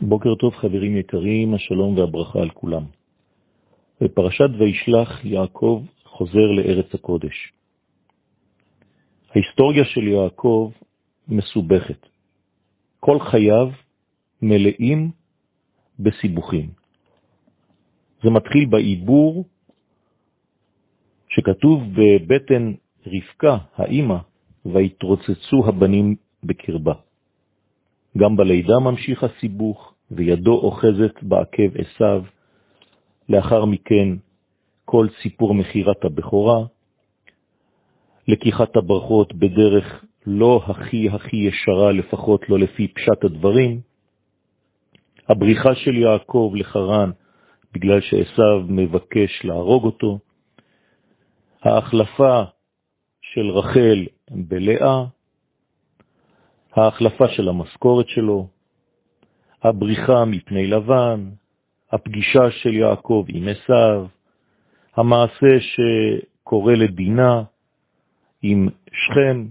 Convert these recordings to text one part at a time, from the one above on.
בוקר טוב חברים יקרים, השלום והברכה על כולם. בפרשת וישלח יעקב חוזר לארץ הקודש. ההיסטוריה של יעקב מסובכת. כל חייו מלאים בסיבוכים. זה מתחיל בעיבור שכתוב בבטן רבקה, האימא, והתרוצצו הבנים בקרבה. גם בלידה ממשיך הסיבוך, וידו אוחזת בעקב עשיו. לאחר מכן כל סיפור מחירת הבכורה, לקיחת הברכות בדרך לא הכי הכי ישרה, לפחות לא לפי פשט הדברים, הבריחה של יעקב לחרן בגלל שעשיו מבקש להרוג אותו, ההחלפה של רחל בלאה, ההחלפה של המשכורת שלו, הבריחה מפני לבן, הפגישה של יעקב עם עשיו, המעשה שקורא לדינה עם שכם,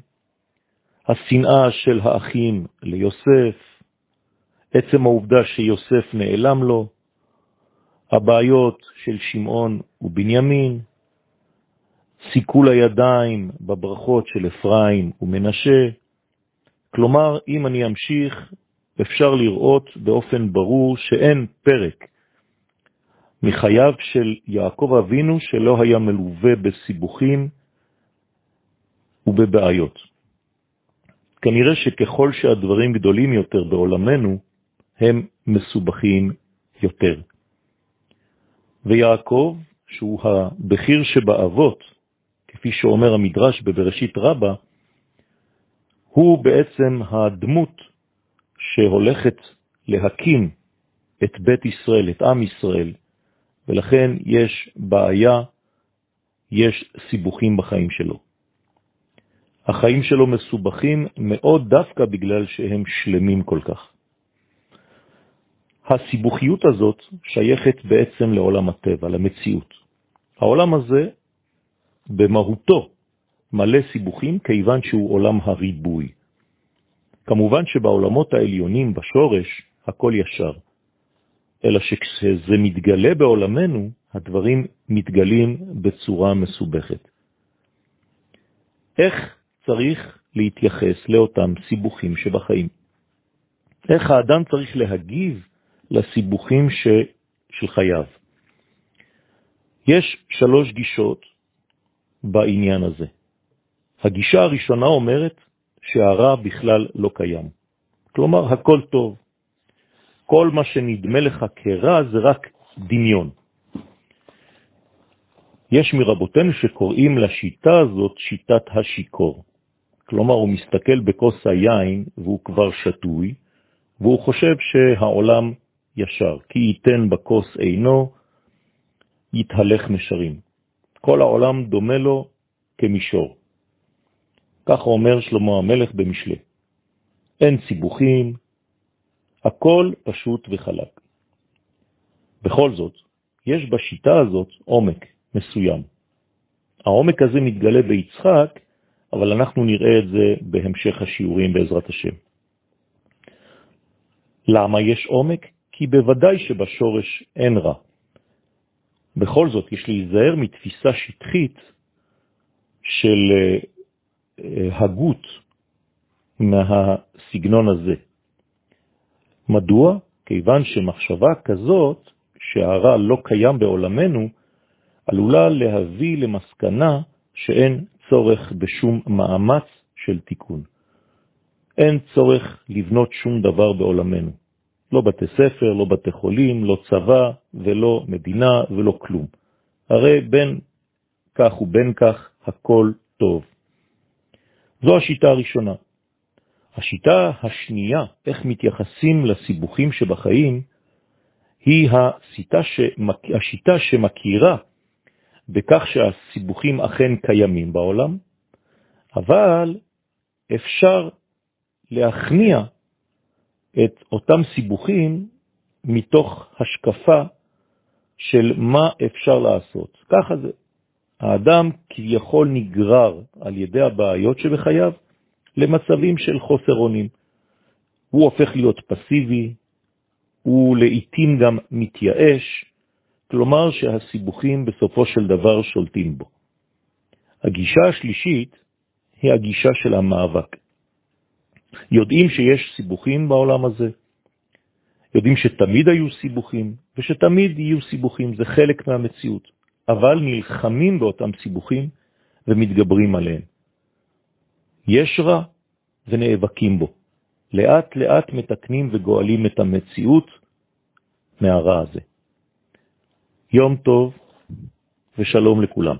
השנאה של האחים ליוסף, עצם העובדה שיוסף נעלם לו, הבעיות של שמעון ובנימין, סיכול הידיים בברכות של אפרים ומנשה, כלומר, אם אני אמשיך, אפשר לראות באופן ברור שאין פרק מחייו של יעקב אבינו שלא היה מלווה בסיבוכים ובבעיות. כנראה שככל שהדברים גדולים יותר בעולמנו, הם מסובכים יותר. ויעקב, שהוא הבכיר שבאבות, כפי שאומר המדרש בבראשית רבה, הוא בעצם הדמות שהולכת להקים את בית ישראל, את עם ישראל, ולכן יש בעיה, יש סיבוכים בחיים שלו. החיים שלו מסובכים מאוד דווקא בגלל שהם שלמים כל כך. הסיבוכיות הזאת שייכת בעצם לעולם הטבע, למציאות. העולם הזה במהותו מלא סיבוכים כיוון שהוא עולם הריבוי. כמובן שבעולמות העליונים, בשורש, הכל ישר. אלא שכשזה מתגלה בעולמנו, הדברים מתגלים בצורה מסובכת. איך צריך להתייחס לאותם סיבוכים שבחיים? איך האדם צריך להגיב לסיבוכים ש... של חייו? יש שלוש גישות בעניין הזה. הגישה הראשונה אומרת שהרע בכלל לא קיים. כלומר, הכל טוב. כל מה שנדמה לך כרע זה רק דמיון. יש מרבותינו שקוראים לשיטה הזאת שיטת השיקור. כלומר, הוא מסתכל בכוס היין והוא כבר שטוי, והוא חושב שהעולם ישר, כי ייתן בכוס אינו, יתהלך משרים. כל העולם דומה לו כמישור. כך אומר שלמה המלך במשלי. אין סיבוכים, הכל פשוט וחלק. בכל זאת, יש בשיטה הזאת עומק מסוים. העומק הזה מתגלה ביצחק, אבל אנחנו נראה את זה בהמשך השיעורים בעזרת השם. למה יש עומק? כי בוודאי שבשורש אין רע. בכל זאת, יש להיזהר מתפיסה שטחית של אה, הגות מהסגנון הזה. מדוע? כיוון שמחשבה כזאת, שהרע לא קיים בעולמנו, עלולה להביא למסקנה שאין צורך בשום מאמץ של תיקון. אין צורך לבנות שום דבר בעולמנו. לא בתי ספר, לא בתי חולים, לא צבא ולא מדינה ולא כלום. הרי בין כך ובין כך הכל טוב. זו השיטה הראשונה. השיטה השנייה, איך מתייחסים לסיבוכים שבחיים, היא השיטה, שמק... השיטה שמכירה בכך שהסיבוכים אכן קיימים בעולם, אבל אפשר להכניע את אותם סיבוכים מתוך השקפה של מה אפשר לעשות. ככה זה. האדם כביכול נגרר על ידי הבעיות שבחייו למצבים של חוסר אונים. הוא הופך להיות פסיבי, הוא לעתים גם מתייאש, כלומר שהסיבוכים בסופו של דבר שולטים בו. הגישה השלישית היא הגישה של המאבק. יודעים שיש סיבוכים בעולם הזה, יודעים שתמיד היו סיבוכים, ושתמיד יהיו סיבוכים, זה חלק מהמציאות, אבל נלחמים באותם סיבוכים ומתגברים עליהם. יש רע ונאבקים בו. לאט לאט מתקנים וגואלים את המציאות מהרע הזה. יום טוב ושלום לכולם.